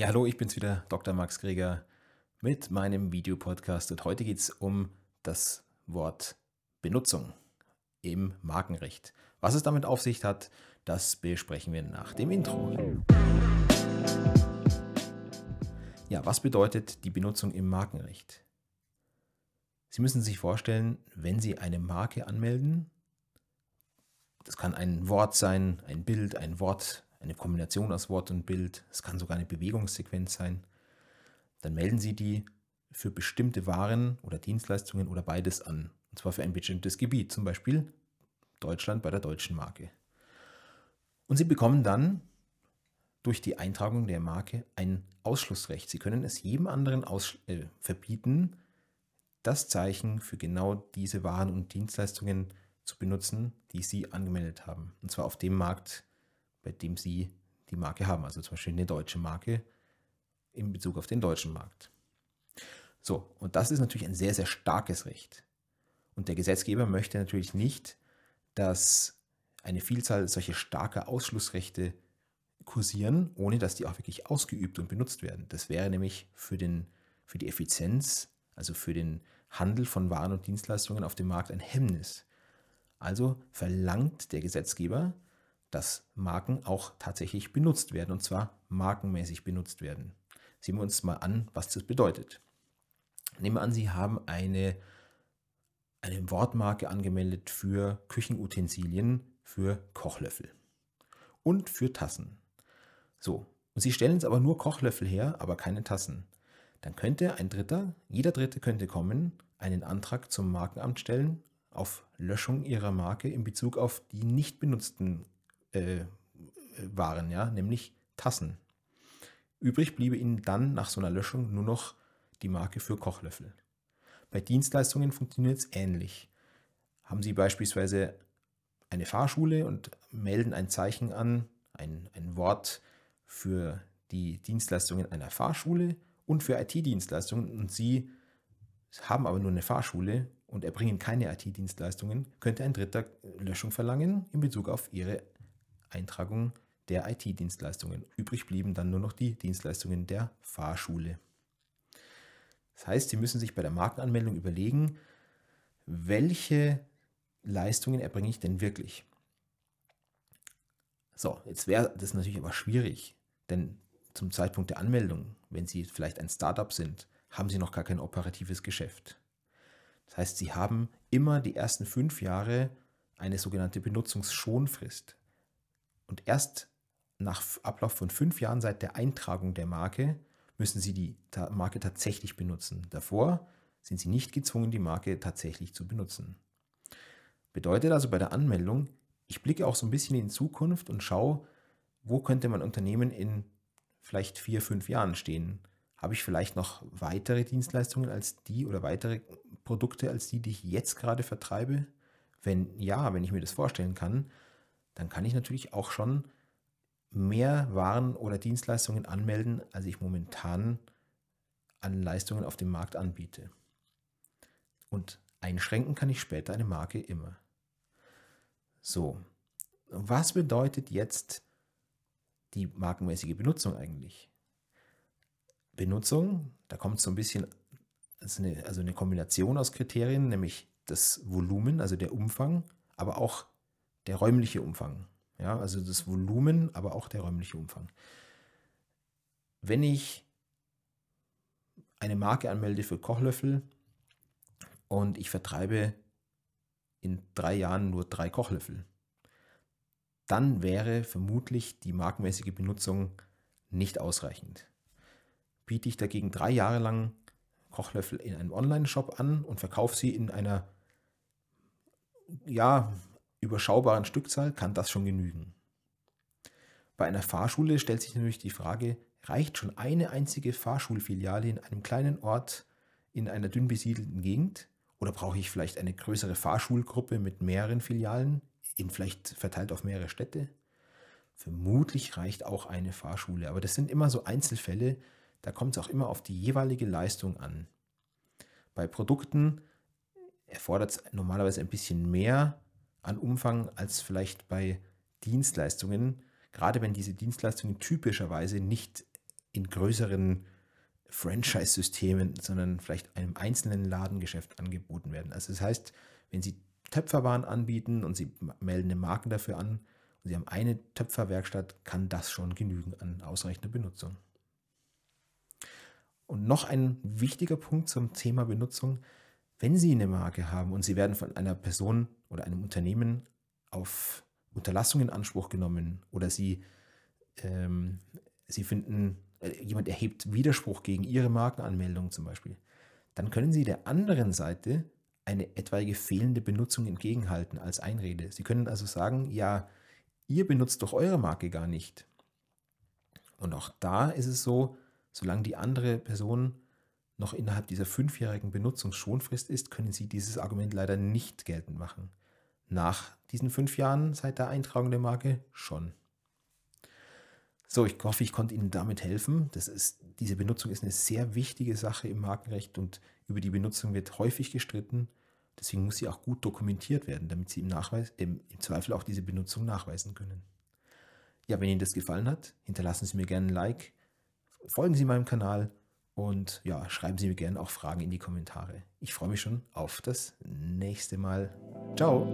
Ja, hallo, ich bin's wieder, Dr. Max Greger mit meinem Videopodcast und heute geht es um das Wort Benutzung im Markenrecht. Was es damit auf sich hat, das besprechen wir nach dem Intro. Ja, was bedeutet die Benutzung im Markenrecht? Sie müssen sich vorstellen, wenn Sie eine Marke anmelden, das kann ein Wort sein, ein Bild, ein Wort, eine Kombination aus Wort und Bild, es kann sogar eine Bewegungssequenz sein, dann melden Sie die für bestimmte Waren oder Dienstleistungen oder beides an. Und zwar für ein bestimmtes Gebiet, zum Beispiel Deutschland bei der deutschen Marke. Und Sie bekommen dann durch die Eintragung der Marke ein Ausschlussrecht. Sie können es jedem anderen äh, verbieten, das Zeichen für genau diese Waren und Dienstleistungen zu benutzen, die Sie angemeldet haben. Und zwar auf dem Markt, bei dem Sie die Marke haben. Also zum Beispiel eine deutsche Marke in Bezug auf den deutschen Markt. So, und das ist natürlich ein sehr, sehr starkes Recht. Und der Gesetzgeber möchte natürlich nicht, dass eine Vielzahl solcher starker Ausschlussrechte kursieren, ohne dass die auch wirklich ausgeübt und benutzt werden. Das wäre nämlich für, den, für die Effizienz, also für den Handel von Waren und Dienstleistungen auf dem Markt ein Hemmnis. Also verlangt der Gesetzgeber, dass Marken auch tatsächlich benutzt werden, und zwar markenmäßig benutzt werden. Sehen wir uns mal an, was das bedeutet. Nehmen wir an, Sie haben eine, eine Wortmarke angemeldet für Küchenutensilien, für Kochlöffel und für Tassen. So, und Sie stellen jetzt aber nur Kochlöffel her, aber keine Tassen. Dann könnte ein Dritter, jeder Dritte könnte kommen, einen Antrag zum Markenamt stellen auf Löschung Ihrer Marke in Bezug auf die nicht benutzten äh, Waren, ja, nämlich Tassen. Übrig bliebe Ihnen dann nach so einer Löschung nur noch die Marke für Kochlöffel. Bei Dienstleistungen funktioniert es ähnlich. Haben Sie beispielsweise eine Fahrschule und melden ein Zeichen an, ein, ein Wort für die Dienstleistungen einer Fahrschule und für IT-Dienstleistungen und Sie haben aber nur eine Fahrschule und erbringen keine IT-Dienstleistungen, könnte ein Dritter Löschung verlangen in Bezug auf Ihre Eintragung der IT-Dienstleistungen. Übrig blieben dann nur noch die Dienstleistungen der Fahrschule. Das heißt, Sie müssen sich bei der Markenanmeldung überlegen, welche Leistungen erbringe ich denn wirklich? So, jetzt wäre das natürlich aber schwierig, denn zum Zeitpunkt der Anmeldung, wenn Sie vielleicht ein Startup sind, haben Sie noch gar kein operatives Geschäft. Das heißt, Sie haben immer die ersten fünf Jahre eine sogenannte Benutzungsschonfrist. Und erst nach Ablauf von fünf Jahren seit der Eintragung der Marke müssen Sie die Marke tatsächlich benutzen. Davor sind Sie nicht gezwungen, die Marke tatsächlich zu benutzen. Bedeutet also bei der Anmeldung, ich blicke auch so ein bisschen in die Zukunft und schaue, wo könnte mein Unternehmen in vielleicht vier, fünf Jahren stehen? Habe ich vielleicht noch weitere Dienstleistungen als die oder weitere Produkte als die, die ich jetzt gerade vertreibe? Wenn ja, wenn ich mir das vorstellen kann, dann kann ich natürlich auch schon mehr Waren oder Dienstleistungen anmelden, als ich momentan an Leistungen auf dem Markt anbiete. Und einschränken kann ich später eine Marke immer. So, was bedeutet jetzt die markenmäßige Benutzung eigentlich? Benutzung, da kommt so ein bisschen also eine, also eine Kombination aus Kriterien, nämlich das Volumen, also der Umfang, aber auch der räumliche Umfang. Ja, also das Volumen, aber auch der räumliche Umfang. Wenn ich eine Marke anmelde für Kochlöffel und ich vertreibe in drei Jahren nur drei Kochlöffel, dann wäre vermutlich die markenmäßige Benutzung nicht ausreichend. Biete ich dagegen drei Jahre lang Kochlöffel in einem Online-Shop an und verkaufe sie in einer ja, überschaubaren Stückzahl, kann das schon genügen. Bei einer Fahrschule stellt sich natürlich die Frage, reicht schon eine einzige Fahrschulfiliale in einem kleinen Ort in einer dünn besiedelten Gegend? Oder brauche ich vielleicht eine größere Fahrschulgruppe mit mehreren Filialen in vielleicht verteilt auf mehrere Städte. Vermutlich reicht auch eine Fahrschule, aber das sind immer so Einzelfälle, da kommt es auch immer auf die jeweilige Leistung an. Bei Produkten erfordert es normalerweise ein bisschen mehr an Umfang als vielleicht bei Dienstleistungen, gerade wenn diese Dienstleistungen typischerweise nicht in größeren Franchise-Systemen, sondern vielleicht einem einzelnen Ladengeschäft angeboten werden. Also das heißt, wenn Sie Töpferwaren anbieten und Sie melden eine Marke dafür an und Sie haben eine Töpferwerkstatt, kann das schon genügen an ausreichender Benutzung. Und noch ein wichtiger Punkt zum Thema Benutzung. Wenn Sie eine Marke haben und Sie werden von einer Person oder einem Unternehmen auf Unterlassung in Anspruch genommen oder Sie, ähm, Sie finden, äh, jemand erhebt Widerspruch gegen Ihre Markenanmeldung zum Beispiel, dann können Sie der anderen Seite eine etwaige fehlende Benutzung entgegenhalten als Einrede. Sie können also sagen, ja, ihr benutzt doch eure Marke gar nicht. Und auch da ist es so, solange die andere Person noch innerhalb dieser fünfjährigen Benutzungsschonfrist ist, können Sie dieses Argument leider nicht geltend machen. Nach diesen fünf Jahren seit der Eintragung der Marke schon. So, ich hoffe, ich konnte Ihnen damit helfen. Das ist, diese Benutzung ist eine sehr wichtige Sache im Markenrecht und über die Benutzung wird häufig gestritten. Deswegen muss sie auch gut dokumentiert werden, damit Sie im, Nachweis, im, im Zweifel auch diese Benutzung nachweisen können. Ja, wenn Ihnen das gefallen hat, hinterlassen Sie mir gerne ein Like, folgen Sie meinem Kanal und ja, schreiben Sie mir gerne auch Fragen in die Kommentare. Ich freue mich schon auf das nächste Mal. Ciao!